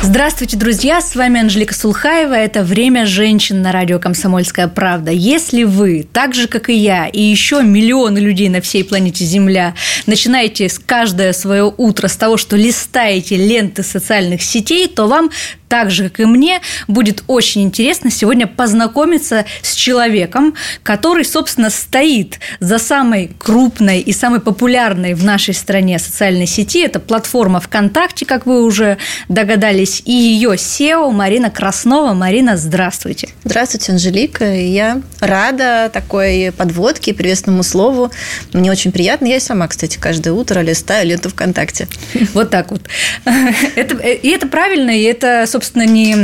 Здравствуйте, друзья! С вами Анжелика Сулхаева. Это «Время женщин» на радио «Комсомольская правда». Если вы, так же, как и я, и еще миллионы людей на всей планете Земля, начинаете каждое свое утро с того, что листаете ленты социальных сетей, то вам так же, как и мне, будет очень интересно сегодня познакомиться с человеком, который, собственно, стоит за самой крупной и самой популярной в нашей стране социальной сети. Это платформа ВКонтакте, как вы уже догадались, и ее SEO Марина Краснова. Марина, здравствуйте. Здравствуйте, Анжелика. Я рада такой подводке, приветственному слову. Мне очень приятно. Я и сама, кстати, каждое утро листаю ленту ВКонтакте. Вот так вот. Это, и это правильно, и это, собственно, не...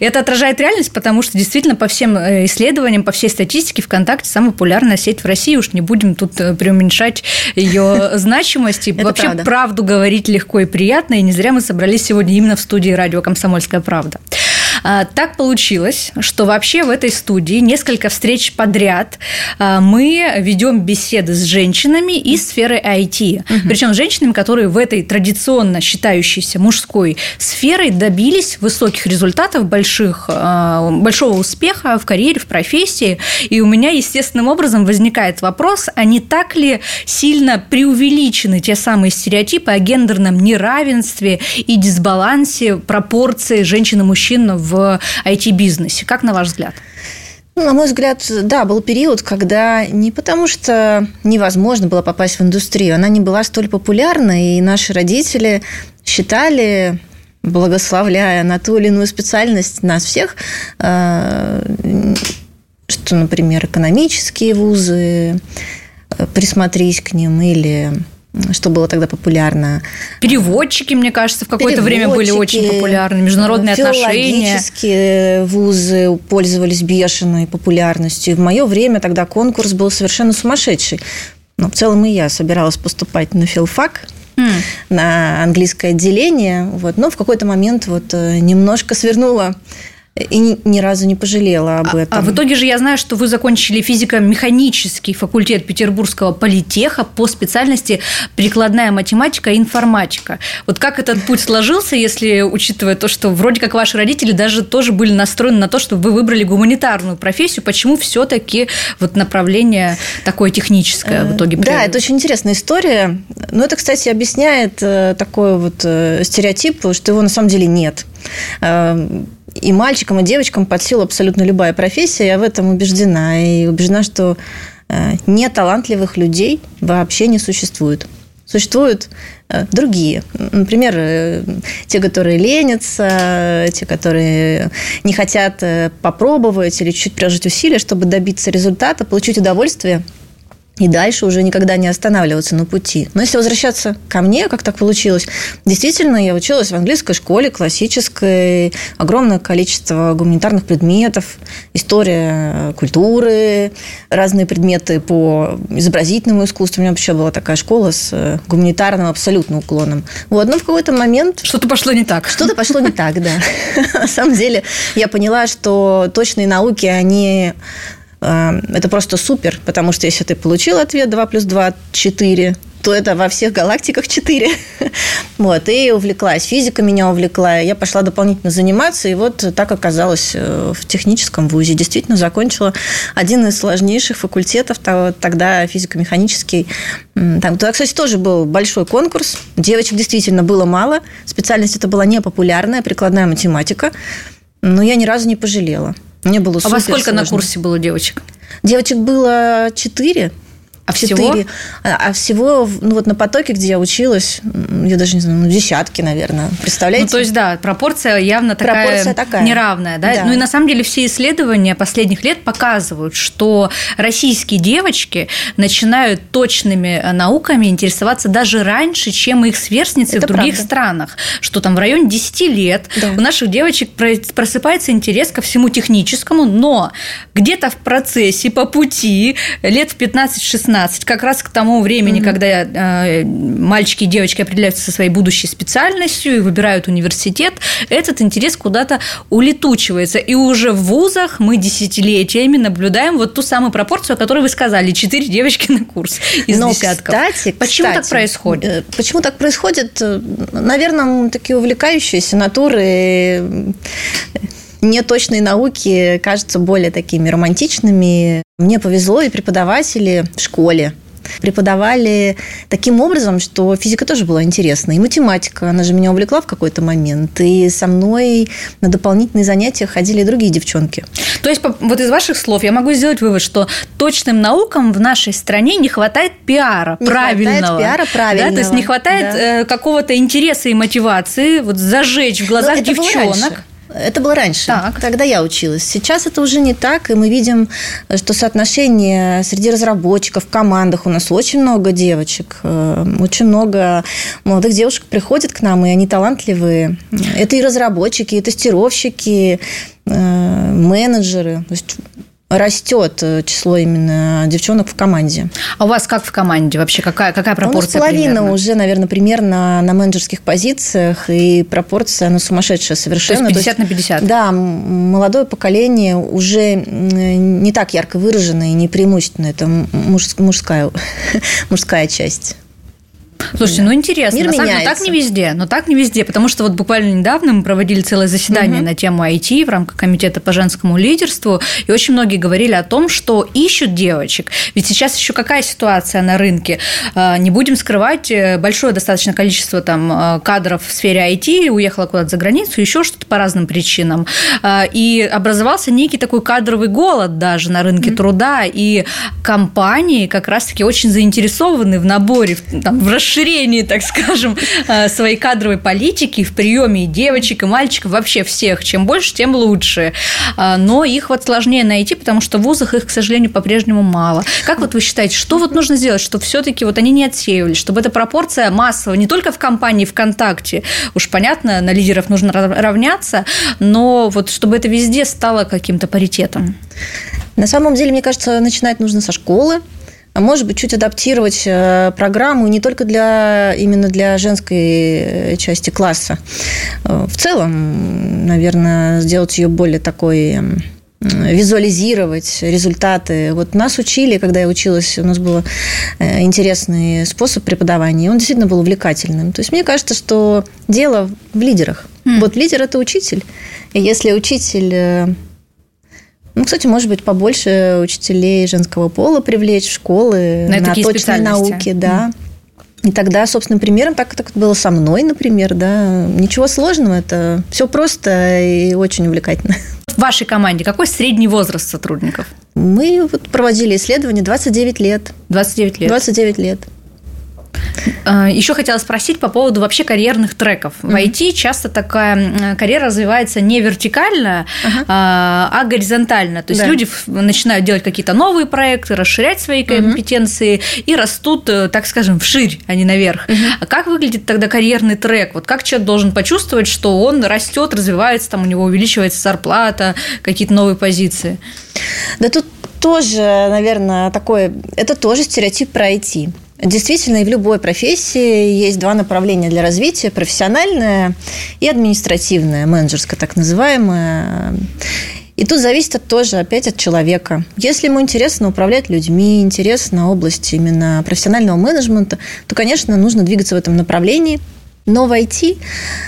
Это отражает реальность, потому что действительно по всем э, исследованиям, по всей статистике ВКонтакте самая популярная сеть в России. Уж не будем тут э, преуменьшать ее значимость. И вообще правду говорить легко и приятно. И не зря мы собрались сегодня именно в студии радио «Комсомольская правда». А, так получилось, что вообще в этой студии несколько встреч подряд а, мы ведем беседы с женщинами из сферы IT. Угу. Причем с женщинами, которые в этой традиционно считающейся мужской сферой добились высоких результатов, больших, а, большого успеха в карьере, в профессии. И у меня естественным образом возникает вопрос, а не так ли сильно преувеличены те самые стереотипы о гендерном неравенстве и дисбалансе пропорции женщин и мужчин в IT-бизнесе. Как на ваш взгляд? Ну, на мой взгляд, да, был период, когда не потому что невозможно было попасть в индустрию, она не была столь популярна, и наши родители считали, благословляя на ту или иную специальность нас всех, э, что, например, экономические вузы, э, присмотрись к ним, или что было тогда популярно. Переводчики, мне кажется, в какое-то время были очень популярны, международные отношения. вузы пользовались бешеной популярностью. в мое время тогда конкурс был совершенно сумасшедший. Но в целом и я собиралась поступать на филфак, mm. на английское отделение. Вот. Но в какой-то момент вот э, немножко свернула и ни, разу не пожалела об этом. А, а в итоге же я знаю, что вы закончили физико-механический факультет Петербургского политеха по специальности прикладная математика и информатика. Вот как этот путь сложился, если учитывая то, что вроде как ваши родители даже тоже были настроены на то, что вы выбрали гуманитарную профессию, почему все-таки вот направление такое техническое в итоге? Да, это очень интересная история. Но это, кстати, объясняет э, такой вот э, стереотип, что его на самом деле нет и мальчикам, и девочкам под силу абсолютно любая профессия. Я в этом убеждена. И убеждена, что э, неталантливых людей вообще не существует. Существуют э, другие. Например, э, те, которые ленятся, те, которые не хотят попробовать или чуть приложить усилия, чтобы добиться результата, получить удовольствие – и дальше уже никогда не останавливаться на пути. Но если возвращаться ко мне, как так получилось, действительно, я училась в английской школе, классической, огромное количество гуманитарных предметов, история культуры, разные предметы по изобразительному искусству. У меня вообще была такая школа с э, гуманитарным абсолютно уклоном. Вот, но в какой-то момент... Что-то пошло не так. Что-то пошло не так, да. На самом деле, я поняла, что точные науки, они Э, это просто супер, потому что если ты получил ответ 2 плюс 2 – 4, то это во всех галактиках 4. вот, и увлеклась. Физика меня увлекла. Я пошла дополнительно заниматься, и вот так оказалась э, в техническом вузе. Действительно, закончила один из сложнейших факультетов, тогда физико-механический. Там, туда, кстати, тоже был большой конкурс. Девочек действительно было мало. Специальность это была непопулярная, прикладная математика. Но я ни разу не пожалела. Мне было А во сколько на курсе было девочек? Девочек было четыре. А всего? А, а всего, ну вот на потоке, где я училась, я даже не знаю, ну, десятки, наверное. Представляете? Ну, то есть, да, пропорция явно такая, пропорция такая. неравная, да? да? Ну и на самом деле все исследования последних лет показывают, что российские девочки начинают точными э, науками интересоваться даже раньше, чем их сверстницы Это в других правда. странах. Что там в районе 10 лет да. у наших девочек просыпается интерес ко всему техническому, но где-то в процессе, по пути, лет в 15-16 18, как раз к тому времени, mm-hmm. когда э, мальчики и девочки определяются со своей будущей специальностью и выбирают университет, этот интерес куда-то улетучивается. И уже в вузах мы десятилетиями наблюдаем вот ту самую пропорцию, о которой вы сказали, 4 девочки на курс из Но, десятков. Кстати, Почему кстати, так происходит? Э, почему так происходит? Наверное, такие увлекающиеся натуры неточные науки кажутся более такими романтичными. Мне повезло, и преподаватели в школе преподавали таким образом, что физика тоже была интересна. И математика, она же меня увлекла в какой-то момент. И со мной на дополнительные занятия ходили и другие девчонки. То есть, вот из ваших слов я могу сделать вывод, что точным наукам в нашей стране не хватает пиара не правильного. хватает пиара правильного. Да? То есть, не хватает да. Э, какого-то интереса и мотивации вот зажечь в глазах девчонок. Это было раньше, так. когда я училась. Сейчас это уже не так, и мы видим, что соотношение среди разработчиков в командах у нас очень много девочек, э, очень много молодых девушек приходят к нам, и они талантливые. Это и разработчики, и тестировщики, э, менеджеры. То есть растет э, число именно девчонок в команде. А у вас как в команде вообще? Какая, какая пропорция? У нас половина примерно? уже, наверное, примерно на менеджерских позициях, и пропорция, она сумасшедшая совершенно. То есть 50 То есть, на 50? Да, молодое поколение уже не так ярко выражено и не преимущественно. Это мужская, мужская часть. Слушайте, ну интересно. Мир на самом деле, так не везде, но так не везде, потому что вот буквально недавно мы проводили целое заседание угу. на тему IT в рамках комитета по женскому лидерству, и очень многие говорили о том, что ищут девочек. Ведь сейчас еще какая ситуация на рынке? А, не будем скрывать, э, большое достаточно количество там э, кадров в сфере IT уехало куда-то за границу, еще что-то по разным причинам. А, и образовался некий такой кадровый голод даже на рынке угу. труда, и компании как раз-таки очень заинтересованы в наборе, там, в расширении расширении, так скажем, э, своей кадровой политики в приеме и девочек, и мальчиков, вообще всех. Чем больше, тем лучше. А, но их вот сложнее найти, потому что в вузах их, к сожалению, по-прежнему мало. Как вот вы считаете, что вот нужно сделать, чтобы все-таки вот они не отсеивались, чтобы эта пропорция массовая, не только в компании ВКонтакте, уж понятно, на лидеров нужно равняться, но вот чтобы это везде стало каким-то паритетом? На самом деле, мне кажется, начинать нужно со школы, может быть, чуть адаптировать э, программу не только для, именно для женской э, части класса. Э, в целом, наверное, сделать ее более такой визуализировать результаты. Вот нас учили, когда я училась, у нас был интересный способ преподавания, он действительно был увлекательным. То есть мне кажется, что дело в лидерах. Mm. Вот лидер – это учитель. И если учитель ну, кстати, может быть, побольше учителей женского пола привлечь в школы на, на точные науки, да. И тогда, собственным примером, так как это было со мной, например, да, ничего сложного, это все просто и очень увлекательно. В вашей команде какой средний возраст сотрудников? Мы вот проводили исследование 29 лет. 29 лет? 29 лет. А, Еще хотела спросить по поводу вообще карьерных треков. В IT часто такая карьера развивается не вертикально, uh-huh. а горизонтально. То есть да. люди начинают делать какие-то новые проекты, расширять свои компетенции uh-huh. и растут, э, так скажем, вширь, а не наверх. Uh-huh. А как выглядит тогда карьерный трек? Вот как человек должен почувствовать, что он растет, развивается, там у него увеличивается зарплата, какие-то новые позиции? Да тут тоже, наверное, такое, это тоже стереотип про IT. Действительно, и в любой профессии есть два направления для развития – профессиональное и административное, менеджерское так называемое. И тут зависит тоже опять от человека. Если ему интересно управлять людьми, интересна область именно профессионального менеджмента, то, конечно, нужно двигаться в этом направлении. Но в IT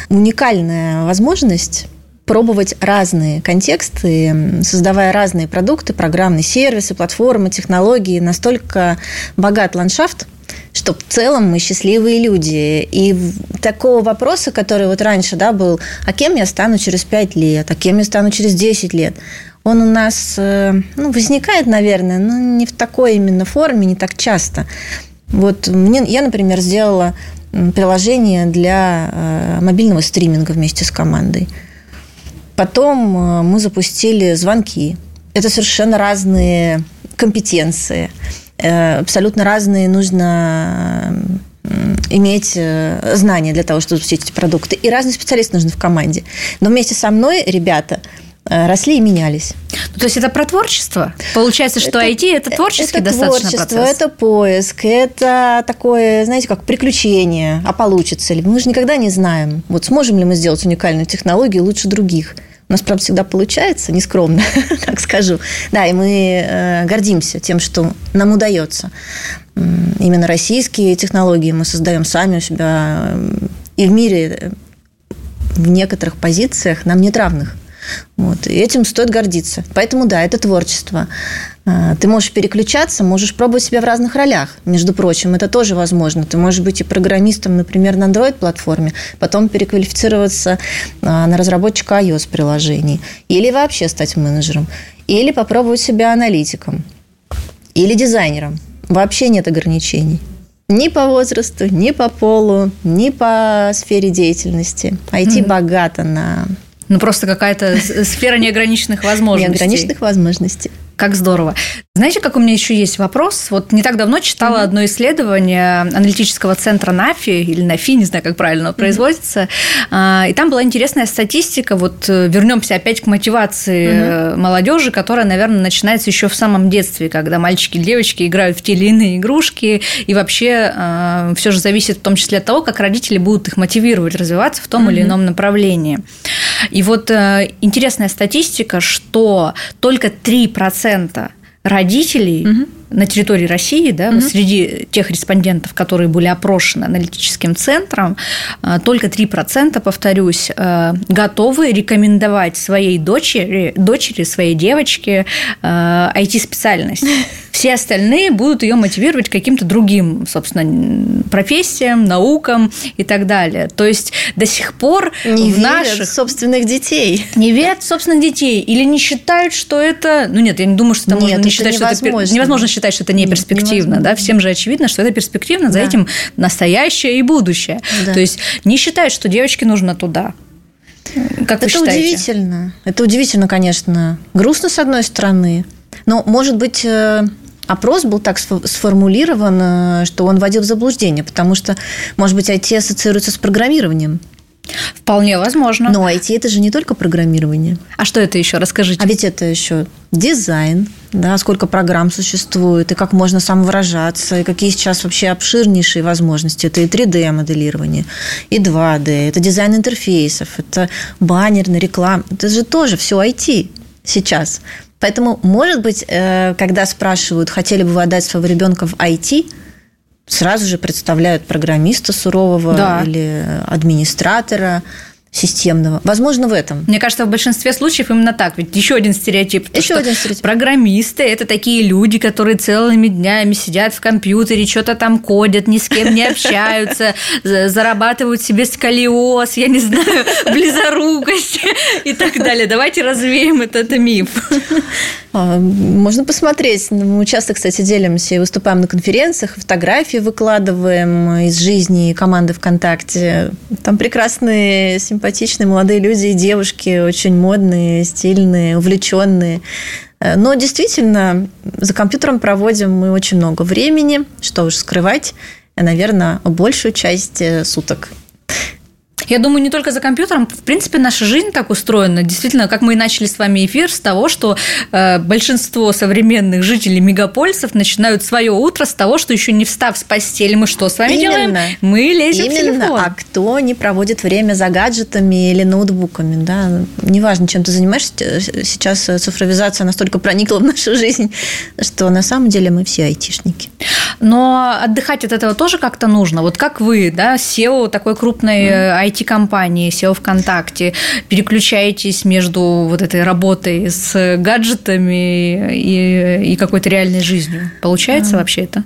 уникальная возможность пробовать разные контексты, создавая разные продукты, программные сервисы, платформы, технологии. Настолько богат ландшафт – что в целом мы счастливые люди. И такого вопроса, который вот раньше да, был, а кем я стану через 5 лет, а кем я стану через 10 лет, он у нас э, ну, возникает, наверное, но не в такой именно форме, не так часто. Вот мне, я, например, сделала приложение для э, мобильного стриминга вместе с командой. Потом э, мы запустили звонки. Это совершенно разные компетенции. Э, абсолютно разные нужно иметь э, знания для того, чтобы запустить эти продукты. И разные специалисты нужны в команде. Но вместе со мной ребята росли и менялись. Ну, то есть это про творчество? Получается, что это, IT – это творческий это достаточно творчество, процесс? это поиск, это такое, знаете, как приключение, а получится ли? Мы же никогда не знаем, вот сможем ли мы сделать уникальную технологию лучше других. У нас, правда, всегда получается, нескромно, как скажу. Да, и мы э, гордимся тем, что нам удается. Именно российские технологии мы создаем сами у себя. И в мире в некоторых позициях нам нет равных. Вот. И этим стоит гордиться. Поэтому, да, это творчество. А, ты можешь переключаться, можешь пробовать себя в разных ролях. Между прочим, это тоже возможно. Ты можешь быть и программистом, например, на Android-платформе, потом переквалифицироваться а, на разработчика iOS-приложений. Или вообще стать менеджером. Или попробовать себя аналитиком. Или дизайнером. Вообще нет ограничений. Ни по возрасту, ни по полу, ни по сфере деятельности. IT mm-hmm. богато на ну, просто какая-то сфера неограниченных возможностей. Неограниченных возможностей. Как здорово. Знаете, как у меня еще есть вопрос? Вот не так давно читала mm-hmm. одно исследование аналитического центра НАФИ, или НАФИ, не знаю, как правильно mm-hmm. производится, а, и там была интересная статистика. Вот э, вернемся опять к мотивации mm-hmm. молодежи, которая, наверное, начинается еще в самом детстве, когда мальчики и девочки играют в те или иные игрушки, и вообще а, все же зависит в том числе от того, как родители будут их мотивировать развиваться в том mm-hmm. или ином направлении. И вот э, интересная статистика, что только 3% родителей угу. На территории России, да, угу. среди тех респондентов, которые были опрошены аналитическим центром, э, только 3%, повторюсь, э, готовы рекомендовать своей дочери, дочери своей девочке IT-специальность. Все остальные будут ее мотивировать каким-то другим, собственно, профессиям, наукам и так далее. То есть до сих пор не в наших собственных детей не верят собственных детей или не считают, что это, ну нет, я не думаю, что это нет, можно не считать, что это невозможно считать, что это не перспективно, да, всем же очевидно, что это перспективно, за да. этим настоящее и будущее. Да. То есть не считают, что девочке нужно туда. Как это удивительно. Это удивительно, конечно. Грустно с одной стороны, но может быть э, опрос был так сформулирован, э, что он вводил в заблуждение, потому что, может быть, IT ассоциируется с программированием. Вполне возможно. Но IT это же не только программирование. А что это еще? Расскажите. А ведь это еще дизайн, да, сколько программ существует, и как можно самовыражаться, и какие сейчас вообще обширнейшие возможности. Это и 3D-моделирование, и 2D, это дизайн интерфейсов, это баннерная реклама. Это же тоже все IT сейчас. Поэтому, может быть, э, когда спрашивают, хотели бы вы отдать своего ребенка в IT, сразу же представляют программиста сурового да. или администратора системного. Возможно, в этом. Мне кажется, в большинстве случаев именно так. Ведь еще один стереотип. Еще один стереотип. Программисты – это такие люди, которые целыми днями сидят в компьютере, что-то там кодят, ни с кем не общаются, зарабатывают себе сколиоз, я не знаю, близорукость и так далее. Давайте развеем этот миф. А, можно посмотреть. Мы часто, кстати, делимся и выступаем на конференциях, фотографии выкладываем из жизни команды ВКонтакте. Там прекрасные, симпатичные молодые люди и девушки, очень модные, стильные, увлеченные. Э, но действительно, за компьютером проводим мы очень много времени, что уж скрывать, наверное, большую часть э, суток. Я думаю, не только за компьютером. В принципе, наша жизнь так устроена. Действительно, как мы и начали с вами эфир, с того, что э, большинство современных жителей мегаполисов начинают свое утро с того, что еще не встав с постели, мы что с вами Именно. делаем? Мы лезем Именно. в телефон. А кто не проводит время за гаджетами или ноутбуками? Да? Неважно, чем ты занимаешься, сейчас цифровизация настолько проникла в нашу жизнь, что на самом деле мы все айтишники. Но отдыхать от этого тоже как-то нужно. Вот как вы, да, SEO такой крупной IT IT-компании, SEO ВКонтакте, переключаетесь между вот этой работой с гаджетами и, и какой-то реальной жизнью. Получается а. вообще это?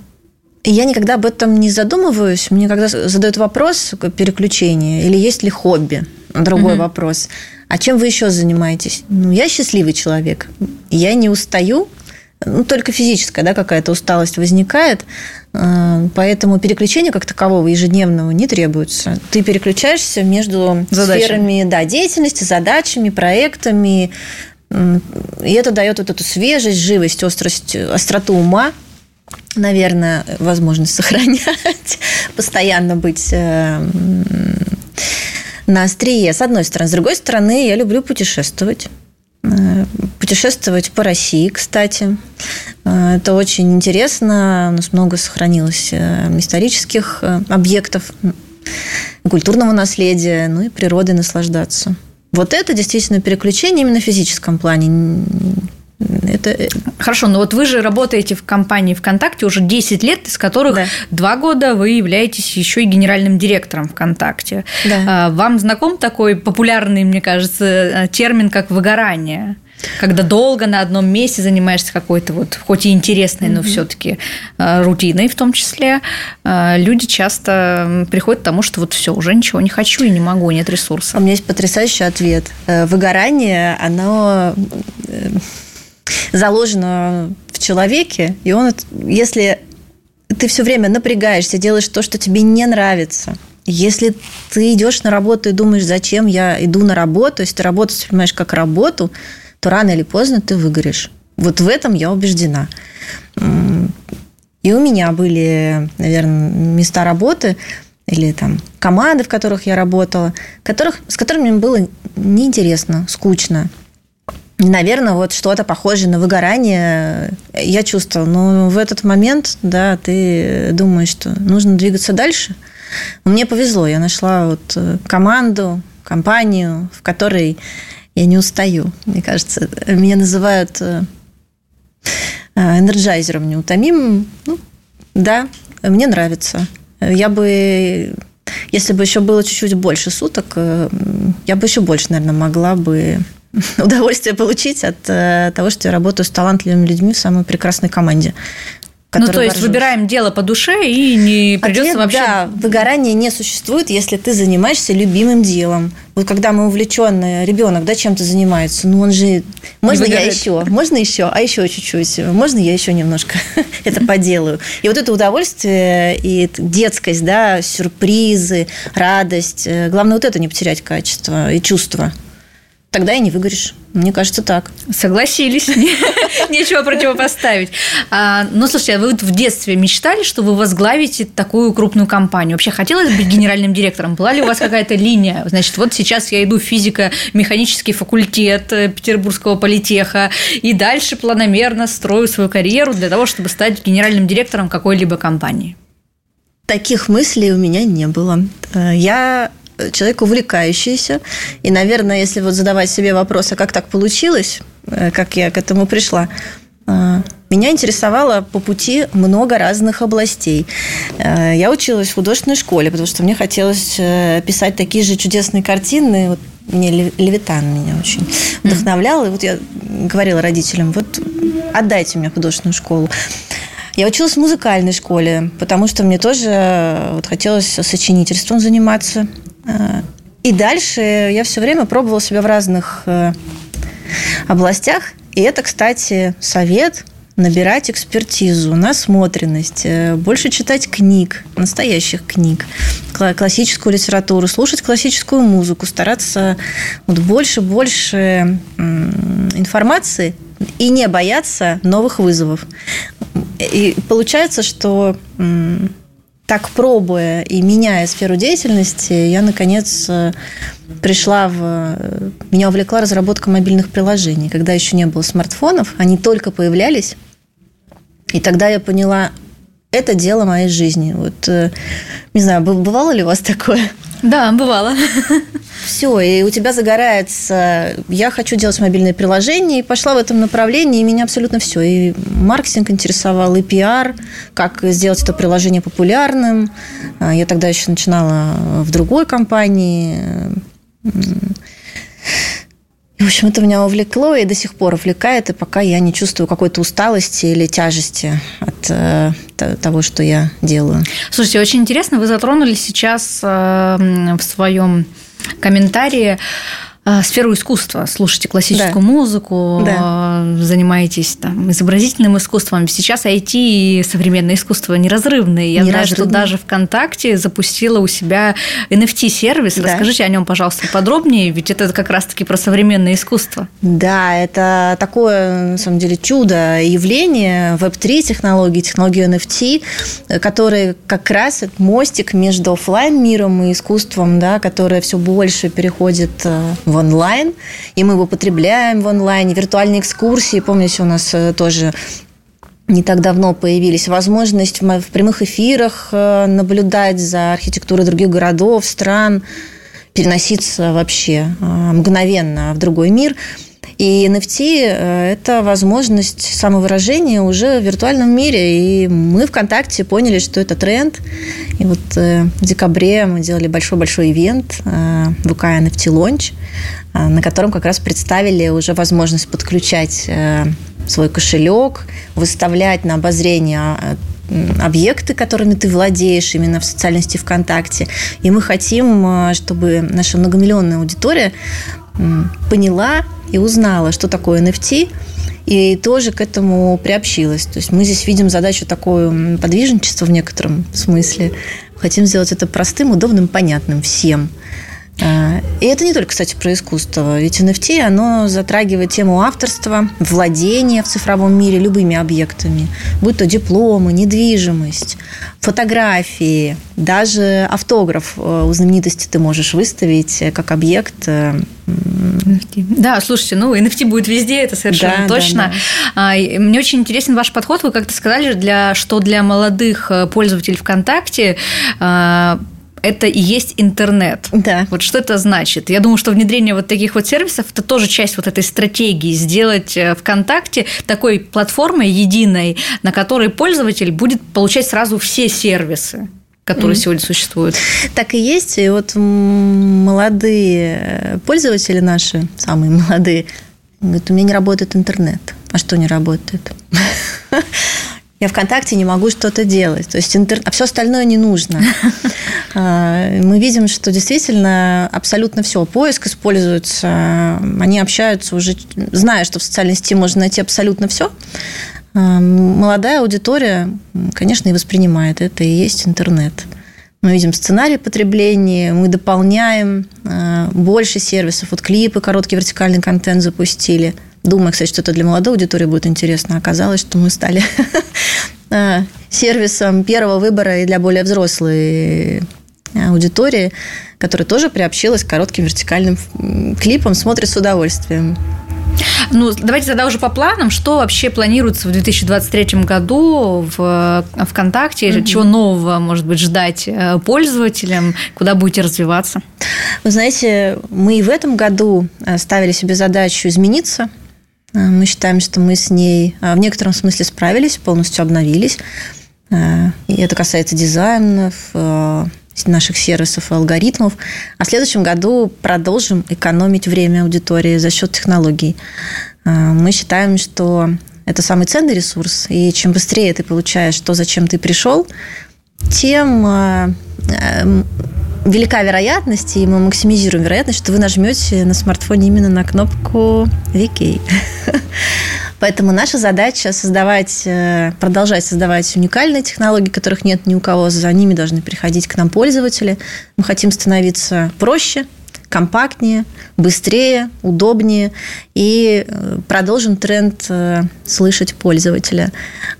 Я никогда об этом не задумываюсь. Мне когда задают вопрос переключения или есть ли хобби, другой угу. вопрос. А чем вы еще занимаетесь? Ну, я счастливый человек. Я не устаю, ну, только физическая да, какая-то усталость возникает, поэтому переключения как такового ежедневного не требуется. Ты переключаешься между задачами. сферами да, деятельности, задачами, проектами, и это дает вот эту свежесть, живость, острость, остроту ума, наверное, возможность сохранять, постоянно быть э, на острие, с одной стороны. С другой стороны, я люблю путешествовать. Э, путешествовать по России, кстати. Э, это очень интересно. У нас много сохранилось э, исторических объектов, культурного наследия, ну и природой наслаждаться. Вот это действительно переключение именно в физическом плане. Это... Э, Хорошо, но вот вы же работаете в компании ВКонтакте уже 10 лет, из которых да. 2 года вы являетесь еще и генеральным директором ВКонтакте. Да. А, вам знаком такой популярный, мне кажется, э, термин, как выгорание? когда долго на одном месте занимаешься какой-то вот, хоть и интересной, но mm-hmm. все-таки э, рутиной в том числе, люди часто приходят к тому, что вот все, уже ничего не хочу и не могу, нет ресурсов. У меня есть потрясающий ответ. Выгорание, оно заложено в человеке, и он, если ты все время напрягаешься, делаешь то, что тебе не нравится, если ты идешь на работу и думаешь, зачем я иду на работу, если ты работу воспринимаешь как работу, то рано или поздно ты выгоришь. Вот в этом я убеждена. И у меня были, наверное, места работы или там команды, в которых я работала, которых, с которыми мне было неинтересно, скучно. Наверное, вот что-то похожее на выгорание я чувствовала. Но в этот момент, да, ты думаешь, что нужно двигаться дальше. Мне повезло, я нашла вот э, команду, компанию, в которой я не устаю. Мне кажется, меня называют э, э, энерджайзером неутомимым. Ну, да, мне нравится. Я бы, если бы еще было чуть-чуть больше суток, я бы еще больше, наверное, могла бы удовольствие получить от э, того, что я работаю с талантливыми людьми в самой прекрасной команде. Ну, то есть горжусь. выбираем дело по душе и не придется Ответ, вообще... Да, выгорание не существует, если ты занимаешься любимым делом. Вот когда мы увлеченные, ребенок, да, чем-то занимается, ну он же... Можно я еще? Можно еще? А еще чуть-чуть? Можно я еще немножко это поделаю? И вот это удовольствие и детскость, да, сюрпризы, радость. Э, главное вот это не потерять качество и чувство тогда и не выгоришь. Мне кажется, так. Согласились. Нечего противопоставить. А, ну, слушайте, а вы в детстве мечтали, что вы возглавите такую крупную компанию? Вообще хотелось быть генеральным директором? Была ли у вас какая-то линия? Значит, вот сейчас я иду в физико-механический факультет э, Петербургского политеха и дальше планомерно строю свою карьеру для того, чтобы стать генеральным директором какой-либо компании. Таких мыслей у меня не было. Э, я человек увлекающийся. И, наверное, если вот задавать себе вопрос, а как так получилось, э, как я к этому пришла, э, меня интересовало по пути много разных областей. Э, я училась в художественной школе, потому что мне хотелось писать такие же чудесные картины. Вот мне Левитан меня очень вдохновлял. И вот я говорила родителям, вот отдайте мне художественную школу. Я училась в музыкальной школе, потому что мне тоже вот хотелось сочинительством заниматься. И дальше я все время пробовала себя в разных э, областях. И это, кстати, совет набирать экспертизу, насмотренность, э, больше читать книг, настоящих книг, классическую литературу, слушать классическую музыку, стараться вот больше, больше информации и не бояться новых вызовов. И получается, что так пробуя и меняя сферу деятельности, я, наконец, э, пришла в... Э, меня увлекла разработка мобильных приложений. Когда еще не было смартфонов, они только появлялись. И тогда я поняла, это дело моей жизни. Вот, э, не знаю, бывало ли у вас такое? Да, бывало. Все, и у тебя загорается, я хочу делать мобильное приложение, и пошла в этом направлении, и меня абсолютно все. И маркетинг интересовал, и пиар, как сделать это приложение популярным. А, я тогда еще начинала в другой компании. В общем, это меня увлекло и до сих пор увлекает, и пока я не чувствую какой-то усталости или тяжести от э, того, что я делаю. Слушайте, очень интересно, вы затронули сейчас э, в своем комментарии сферу искусства, слушаете классическую да. музыку, да. занимаетесь там, изобразительным искусством. Сейчас IT и современное искусство неразрывные. Я знаю, что даже ВКонтакте запустила у себя NFT-сервис. Да. Расскажите о нем, пожалуйста, подробнее, ведь это как раз-таки про современное искусство. Да, это такое, на самом деле, чудо явление Web3 технологии, технологии NFT, которые как раз мостик между офлайн миром и искусством, да, которое все больше переходит э, в в онлайн, и мы его потребляем в онлайне. Виртуальные экскурсии, помните, у нас э, тоже не так давно появились возможность в прямых эфирах э, наблюдать за архитектурой других городов, стран, переноситься вообще э, мгновенно в другой мир. И NFT – это возможность самовыражения уже в виртуальном мире. И мы ВКонтакте поняли, что это тренд. И вот в декабре мы делали большой-большой ивент ВК NFT Launch, на котором как раз представили уже возможность подключать свой кошелек, выставлять на обозрение объекты, которыми ты владеешь именно в социальной сети ВКонтакте. И мы хотим, чтобы наша многомиллионная аудитория поняла и узнала, что такое NFT, и тоже к этому приобщилась. То есть мы здесь видим задачу такое подвижничество в некотором смысле. Хотим сделать это простым, удобным, понятным всем – и это не только, кстати, про искусство. Ведь NFT, оно затрагивает тему авторства, владения в цифровом мире любыми объектами. Будь то дипломы, недвижимость, фотографии, даже автограф э, у знаменитости ты можешь выставить э, как объект NFT. Э, да, слушайте, ну NFT будет везде, это совершенно да, точно. Да, да. Мне очень интересен ваш подход. Вы как-то сказали, для, что для молодых пользователей ВКонтакте это и есть интернет. Да. Вот что это значит? Я думаю, что внедрение вот таких вот сервисов – это тоже часть вот этой стратегии, сделать э, ВКонтакте такой платформой единой, на которой пользователь будет получать сразу все сервисы которые mm-hmm. сегодня существуют. Так и есть. И вот молодые пользователи наши, самые молодые, говорят, у меня не работает интернет. А что не работает? я ВКонтакте не могу что-то делать. То есть интер... а все остальное не нужно. А, мы видим, что действительно абсолютно все. Поиск используется, они общаются уже, зная, что в социальной сети можно найти абсолютно все. А, молодая аудитория, конечно, и воспринимает это, и есть интернет. Мы видим сценарий потребления, мы дополняем а, больше сервисов. Вот клипы, короткий вертикальный контент запустили – Думаю, кстати, что это для молодой аудитории будет интересно. Оказалось, что мы стали э, сервисом первого выбора и для более взрослой аудитории, которая тоже приобщилась к коротким вертикальным клипам, смотрит с удовольствием. Ну, давайте тогда уже по планам. Что вообще планируется в 2023 году в ВКонтакте? Угу. Чего нового, может быть, ждать э, пользователям? Куда будете развиваться? Вы знаете, мы и в этом году э, ставили себе задачу измениться – Э, мы считаем, что мы с ней э, в некотором смысле справились, полностью обновились. Э, и это касается дизайнов, наших сервисов и алгоритмов. А в следующем году продолжим экономить время аудитории за счет технологий. Мы считаем, что это самый ценный ресурс, и чем быстрее ты получаешь то, зачем ты пришел, тем велика вероятность, и мы максимизируем вероятность, что вы нажмете на смартфоне именно на кнопку VK. Поэтому наша задача создавать, э, продолжать создавать уникальные технологии, которых нет ни у кого. За ними должны приходить к нам пользователи. Мы хотим становиться проще, компактнее, быстрее, удобнее и э, продолжим тренд э, слышать пользователя.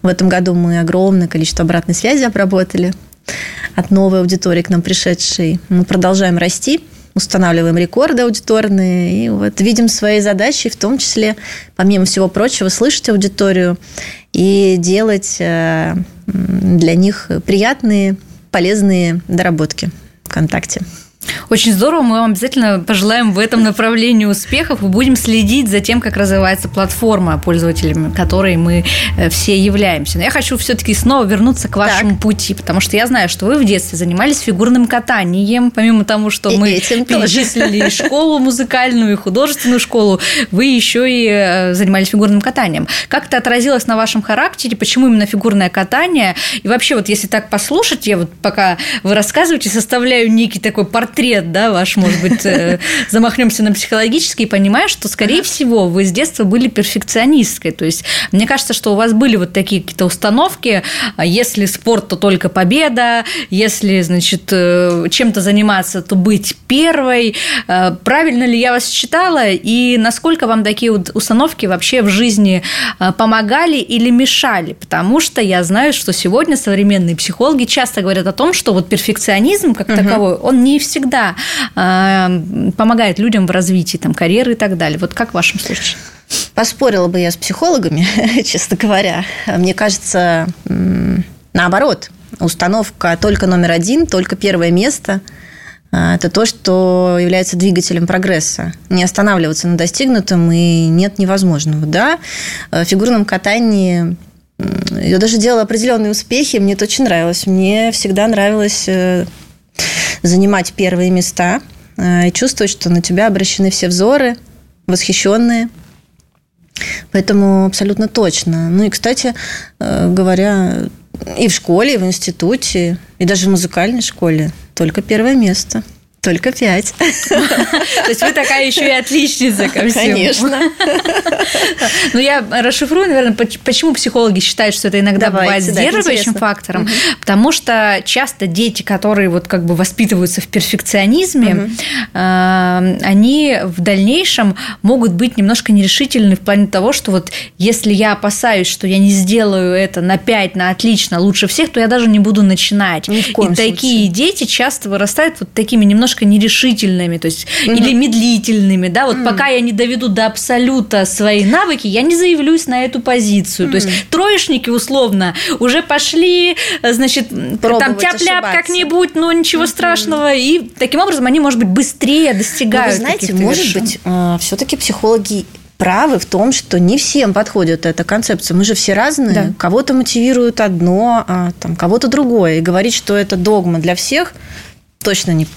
В этом году мы огромное количество обратной связи обработали от новой аудитории к нам пришедшей. Мы продолжаем расти, устанавливаем рекорды аудиторные и вот видим свои задачи, в том числе, помимо всего прочего, слышать аудиторию и делать э, для них приятные, полезные доработки ВКонтакте. Очень здорово, мы вам обязательно пожелаем в этом направлении успехов и будем следить за тем, как развивается платформа пользователями, которой мы э, все являемся. Но я хочу все-таки снова вернуться к вашему так. пути, потому что я знаю, что вы в детстве занимались фигурным катанием, помимо того, что и мы перечислили школу музыкальную и художественную школу, вы еще и э, занимались фигурным катанием. Как это отразилось на вашем характере? Почему именно фигурное катание? И вообще, вот если так послушать, я вот пока вы рассказываете, составляю некий такой портрет портрет, да, ваш, может быть, э, замахнемся на психологический, понимая, что, скорее всего, вы с детства были перфекционисткой. То есть, мне кажется, что у вас были вот такие какие-то установки, а если спорт, то только победа, если, значит, э, чем-то заниматься, то быть первой. Э, правильно ли я вас считала? И насколько вам такие установки вообще в жизни помогали или мешали? Потому что я знаю, что сегодня современные психологи часто говорят о том, что вот перфекционизм как угу. таковой, он не всегда всегда э, помогает людям в развитии там, карьеры и так далее. Вот как в вашем случае? Поспорила бы я с психологами, честно говоря. Мне кажется, наоборот, установка только номер один, только первое место а, – это то, что является двигателем прогресса. Не останавливаться на достигнутом и нет невозможного. Да, в фигурном катании я даже делала определенные успехи, мне это очень нравилось. Мне всегда нравилось э, занимать первые места э, и чувствовать, что на тебя обращены все взоры, восхищенные. Поэтому абсолютно точно. Ну и, кстати э, говоря, и в школе, и в институте, и даже в музыкальной школе только первое место. Только пять. То есть вы такая еще и отличница ко всему. Конечно. Ну, я расшифрую, наверное, почему психологи считают, что это иногда бывает сдерживающим фактором. Потому что часто дети, которые вот как бы воспитываются в перфекционизме, а, они в дальнейшем могут быть немножко нерешительны в плане того, что вот если я опасаюсь, что я не сделаю это на 5, на отлично, лучше всех, то я даже не буду начинать. И такие дети часто вырастают вот такими немножко немножко нерешительными, то есть угу. или медлительными, да, вот угу. пока я не доведу до абсолюта свои навыки, я не заявлюсь на эту позицию. Угу. То есть троечники условно уже пошли, значит, Пробовать там тяп-ляп как-нибудь, но ничего угу. страшного, и таким образом они, может быть, быстрее достигают. Но вы знаете, может вершин. быть, а, все-таки психологи правы в том, что не всем подходит эта концепция. Мы же все разные. Да. Кого-то мотивирует одно, а там, кого-то другое. И говорить, что это догма для всех, точно не,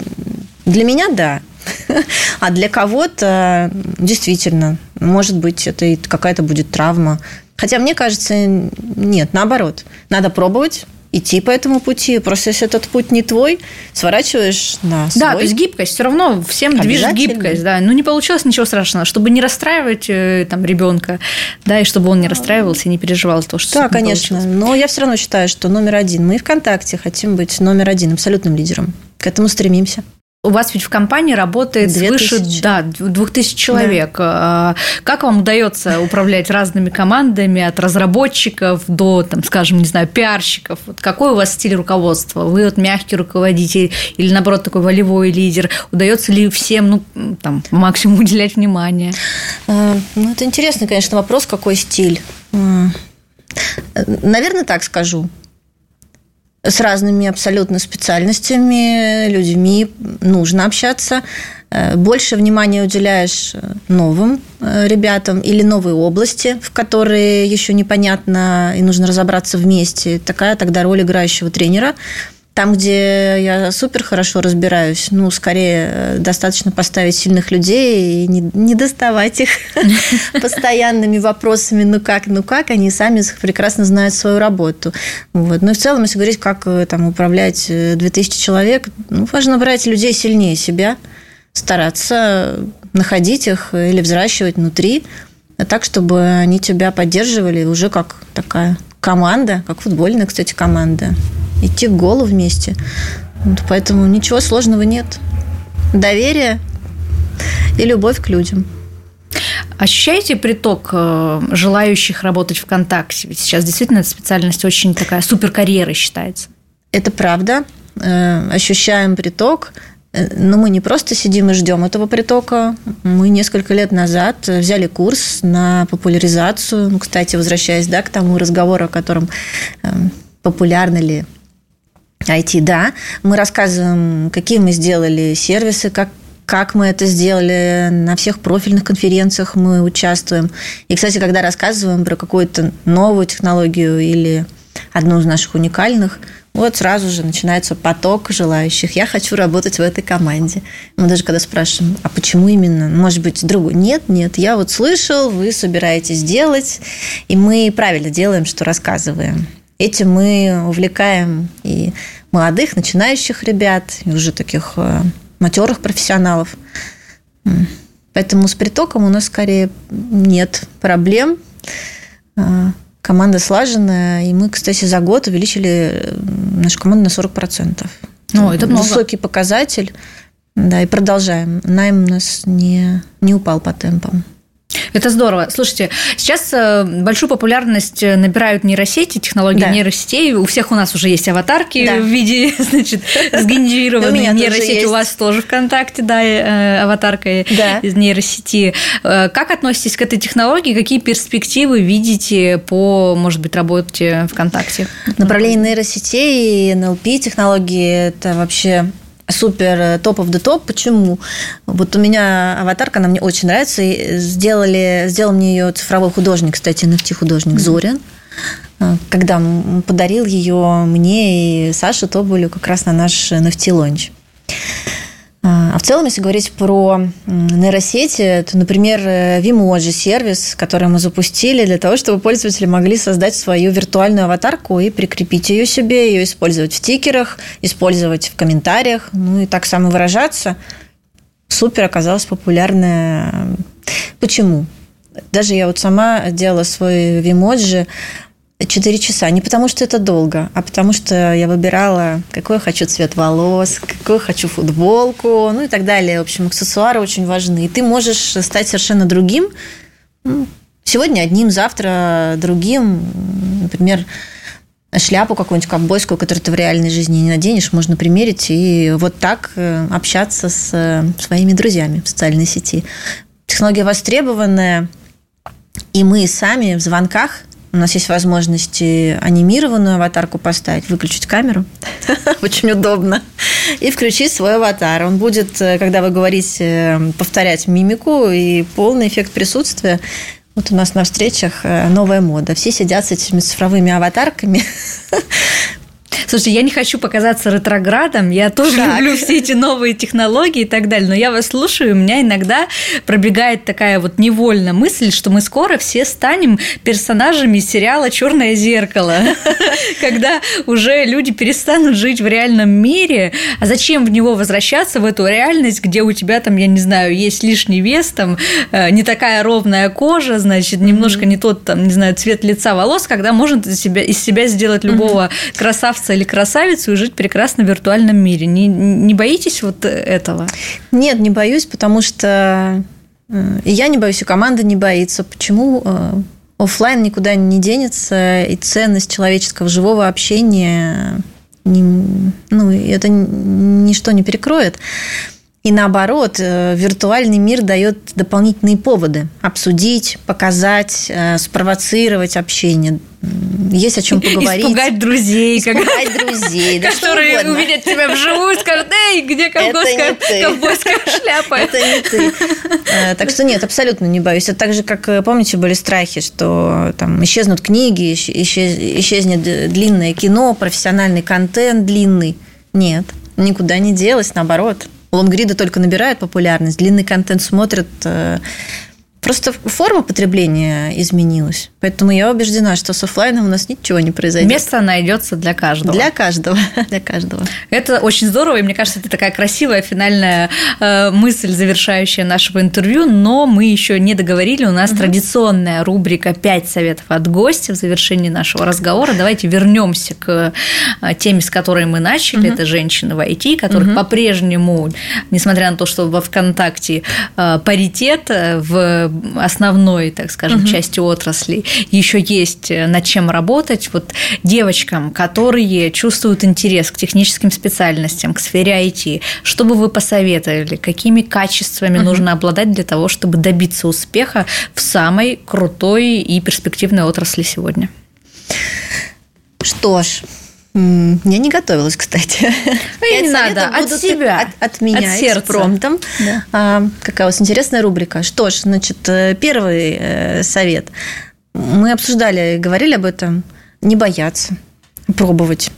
для меня да. А для кого-то действительно, может быть, это и какая-то будет травма. Хотя мне кажется, нет, наоборот. Надо пробовать, идти по этому пути. Просто если этот путь не твой, сворачиваешь на свой. Да, то есть гибкость. Все равно всем движет гибкость. Да. Ну, не получилось ничего страшного. Чтобы не расстраивать э, там ребенка, да, и чтобы он не расстраивался и не переживал то, что Да, конечно. Получилось. Но я все равно считаю, что номер один. Мы ВКонтакте хотим быть номер один, абсолютным лидером. К этому стремимся. У вас ведь в компании работает свыше да, 2000 человек. Да. Как вам удается управлять разными командами, от разработчиков до, там, скажем, не знаю, пиарщиков? Вот какой у вас стиль руководства? Вы вот мягкий руководитель или, наоборот, такой волевой лидер? Удается ли всем ну, там, максимум уделять внимание? А, ну, это интересный, конечно, вопрос, какой стиль. А, наверное, так скажу с разными абсолютно специальностями, людьми нужно общаться. Э, больше внимания уделяешь э, новым э, ребятам или новой области, в которые еще непонятно и нужно разобраться вместе. Такая тогда роль играющего тренера – там, где я супер хорошо разбираюсь, ну, скорее э, достаточно поставить сильных людей и не, не доставать их постоянными вопросами, ну как, ну как, они сами прекрасно знают свою работу. Вот. Ну и в целом, если говорить, как э, там управлять 2000 э, человек, ну, важно брать людей сильнее себя, стараться находить их или взращивать внутри, так, чтобы они тебя поддерживали уже как такая команда, как футбольная, кстати, команда идти к голу вместе. Вот поэтому ничего сложного нет. Доверие и любовь к людям. Ощущаете приток э, желающих работать ВКонтакте? Ведь сейчас действительно эта специальность очень такая суперкарьера считается. Это правда. Э, ощущаем приток. Э, но мы не просто сидим и ждем этого притока. Мы несколько лет назад взяли курс на популяризацию. Ну, кстати, возвращаясь да, к тому разговору, о котором популярны ли IT, да. Мы рассказываем, какие мы сделали сервисы, как как мы это сделали, на всех профильных конференциях мы участвуем. И, кстати, когда рассказываем про какую-то новую технологию или одну из наших уникальных, вот сразу же начинается поток желающих. Я хочу работать в этой команде. Мы даже когда спрашиваем, а почему именно? Может быть, другой? Нет, нет, я вот слышал, вы собираетесь делать, и мы правильно делаем, что рассказываем. Этим мы увлекаем и молодых, начинающих ребят, и уже таких э, матерых профессионалов. Поэтому с притоком у нас скорее нет проблем. Э, команда слаженная, и мы, кстати, за год увеличили э, нашу команду на 40%. Ну, это много. Высокий показатель. Да, и продолжаем. Найм у нас не, не упал по темпам. Это здорово. Слушайте, сейчас э, большую популярность набирают нейросети, технологии да. нейросетей. У всех у нас уже есть аватарки да. в виде, значит, сгенерированной нейросети. У вас тоже ВКонтакте, да, э, аватарка из нейросети. Э, как относитесь к этой технологии? Какие перспективы видите по, может быть, работе ВКонтакте? Направление нейросетей НЛП технологии – это вообще супер э, топ of the топ. Почему? Вот у меня аватарка, она мне очень нравится. И сделали, сделал мне ее цифровой художник, кстати, NFT-художник mm-hmm. Зорин. Э, когда подарил ее мне и Саше Тоболю как раз на наш NFT-лонч. А, а в целом, если говорить про нейросети, то, например, Vimoji сервис, который мы запустили для того, чтобы пользователи могли создать свою виртуальную аватарку и прикрепить ее себе, ее использовать в тикерах, использовать в комментариях, ну и так самовыражаться. Супер оказалась популярная. Почему? Даже я вот сама делала свой Vimoji 4 часа. Не потому, что это долго, а потому, что я выбирала, какой я хочу цвет волос, какую хочу футболку, ну и так далее. В общем, аксессуары очень важны. И ты можешь стать совершенно другим. Ну, сегодня одним, завтра другим. Например, шляпу какую-нибудь ковбойскую, которую ты в реальной жизни не наденешь, можно примерить и вот так э, общаться с э, своими друзьями в социальной сети. Технология востребованная, и мы сами в звонках у нас есть возможность анимированную аватарку поставить, выключить камеру. Очень удобно. И включить свой аватар. Он будет, э, когда вы говорите, э, повторять мимику и полный эффект присутствия. Вот у нас на встречах э, новая мода. Все сидят с этими цифровыми аватарками, Слушайте, я не хочу показаться ретроградом, я тоже так. люблю все эти новые технологии и так далее, но я вас слушаю, у меня иногда пробегает такая вот невольная мысль, что мы скоро все станем персонажами сериала «Черное зеркало», когда уже люди перестанут жить в реальном мире, а зачем в него возвращаться, в эту реальность, где у тебя там, я не знаю, есть лишний вес, там э, не такая ровная кожа, значит, немножко не тот, там, не знаю, цвет лица, волос, когда можно себя, из себя сделать любого красавца или красавицу и жить прекрасно в виртуальном мире. Не, не боитесь вот этого? Нет, не боюсь, потому что э, и я не боюсь, и команда не боится. Почему? Э, офлайн никуда не денется, и ценность человеческого живого общения не, ну, это ничто не перекроет. И наоборот, э, виртуальный мир дает дополнительные поводы обсудить, показать, э, спровоцировать общение. Есть о чем поговорить. Испугать друзей. Испугать друзей, да Которые увидят тебя вживую и скажут, эй, где ковбойская, ковбойская шляпа? Это не ты. Э, так что нет, абсолютно не боюсь. Это так же, как, помните, были страхи, что там исчезнут книги, исчезнет длинное кино, профессиональный контент длинный. Нет, никуда не делось, наоборот. Лонгриды только набирают популярность, длинный контент смотрят э, Просто форма потребления изменилась. Поэтому я убеждена, что с офлайном у нас ничего не произойдет. Место найдется для каждого. Для каждого. Для каждого. Это очень здорово, и мне кажется, это такая красивая финальная э, мысль, завершающая нашего интервью. Но мы еще не договорили. У нас угу. традиционная рубрика «Пять советов от гостя» в завершении нашего разговора. Давайте вернемся к э, теме, с которой мы начали. Угу. Это женщины в IT, которых угу. по-прежнему, несмотря на то, что во ВКонтакте э, паритет в основной, так скажем, угу. части отрасли, еще есть э, над чем работать. Вот девочкам, которые чувствуют интерес к техническим специальностям, к сфере IT, что бы вы посоветовали, какими качествами угу. нужно обладать для того, чтобы добиться успеха в самой крутой и перспективной отрасли сегодня? Что ж, я не готовилась, кстати. Ну, не надо, от себя. От, от меня, от сердца. экспромтом. Да. А, какая у вас интересная рубрика. Что ж, значит, э, первый э, совет. Мы обсуждали, говорили об этом. Не бояться, пробовать.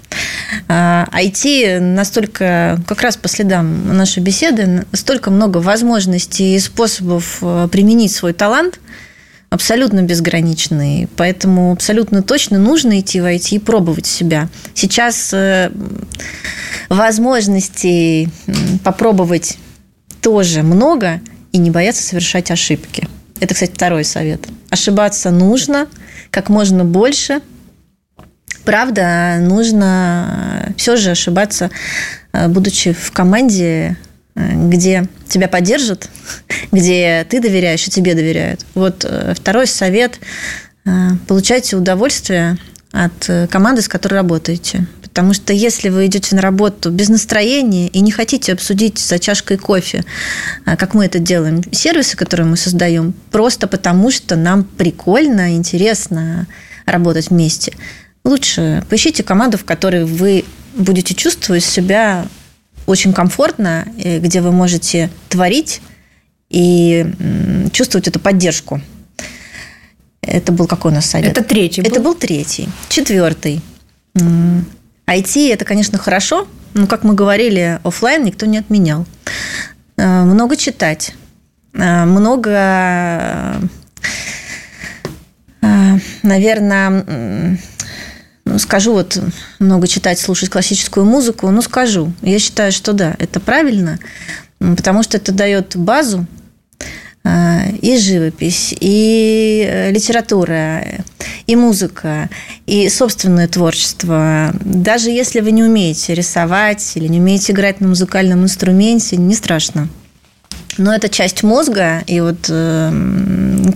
IT а, настолько, как раз по следам нашей беседы, столько много возможностей и способов э, применить свой талант – абсолютно безграничный. Поэтому абсолютно точно нужно идти в IT и пробовать себя. Сейчас э, возможностей попробовать тоже много и не бояться совершать ошибки. Это, кстати, второй совет. Ошибаться нужно как можно больше. Правда, нужно все же ошибаться, э, будучи в команде где тебя поддержат, где ты доверяешь и тебе доверяют. Вот второй совет – получайте удовольствие от команды, с которой работаете. Потому что если вы идете на работу без настроения и не хотите обсудить за чашкой кофе, как мы это делаем, сервисы, которые мы создаем, просто потому что нам прикольно, интересно работать вместе, лучше поищите команду, в которой вы будете чувствовать себя очень комфортно, где вы можете творить и чувствовать эту поддержку. Это был какой у нас совет? Это третий. Был? Это был третий. Четвертый. IT – это, конечно, хорошо, но, как мы говорили, офлайн никто не отменял. Э, много читать, э, много, э, наверное, скажу вот много читать, слушать классическую музыку, ну скажу. Я считаю, что да, это правильно, потому что это дает базу и живопись, и литература, и музыка, и собственное творчество. Даже если вы не умеете рисовать или не умеете играть на музыкальном инструменте, не страшно. Но это часть мозга, и вот, э,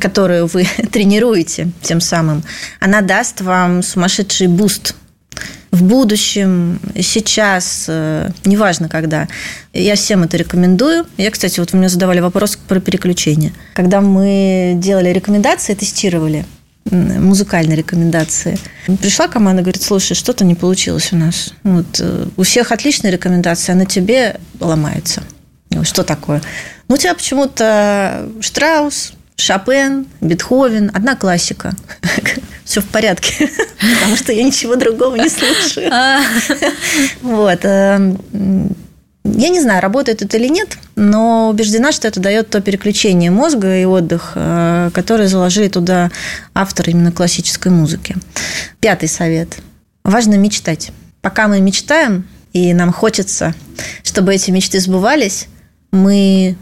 которую вы тренируете тем самым, она даст вам сумасшедший boost в будущем, сейчас, э, неважно когда. Я всем это рекомендую. Я, кстати, вот вы мне задавали вопрос про переключение. Когда мы делали рекомендации, тестировали, музыкальной рекомендации. Пришла команда, говорит, слушай, что-то не получилось у нас. Вот, э, у всех отличные рекомендации, а на тебе ломается. Что такое? Ну, у тебя почему-то Штраус, Шопен, Бетховен, одна классика. Все в порядке, потому что я ничего другого не слушаю. А. Вот. Э, я не знаю, работает это или нет, но убеждена, что это дает то переключение мозга и отдых, э, которые заложили туда авторы именно классической музыки. Пятый совет. Важно мечтать. Пока мы мечтаем, и нам хочется, чтобы эти мечты сбывались, мы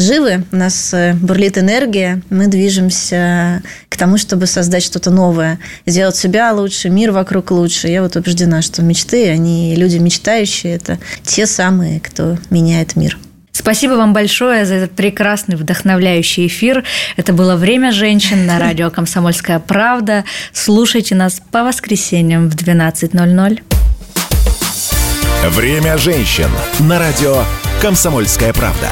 живы, у нас э, бурлит энергия, мы движемся к тому, чтобы создать что-то новое, сделать себя лучше, мир вокруг лучше. Я вот убеждена, что мечты, они люди мечтающие, это те самые, кто меняет мир. Спасибо вам большое за этот прекрасный, вдохновляющий эфир. Это было «Время женщин» на радио «Комсомольская правда». Слушайте нас по воскресеньям в 12.00. «Время женщин» на радио «Комсомольская правда».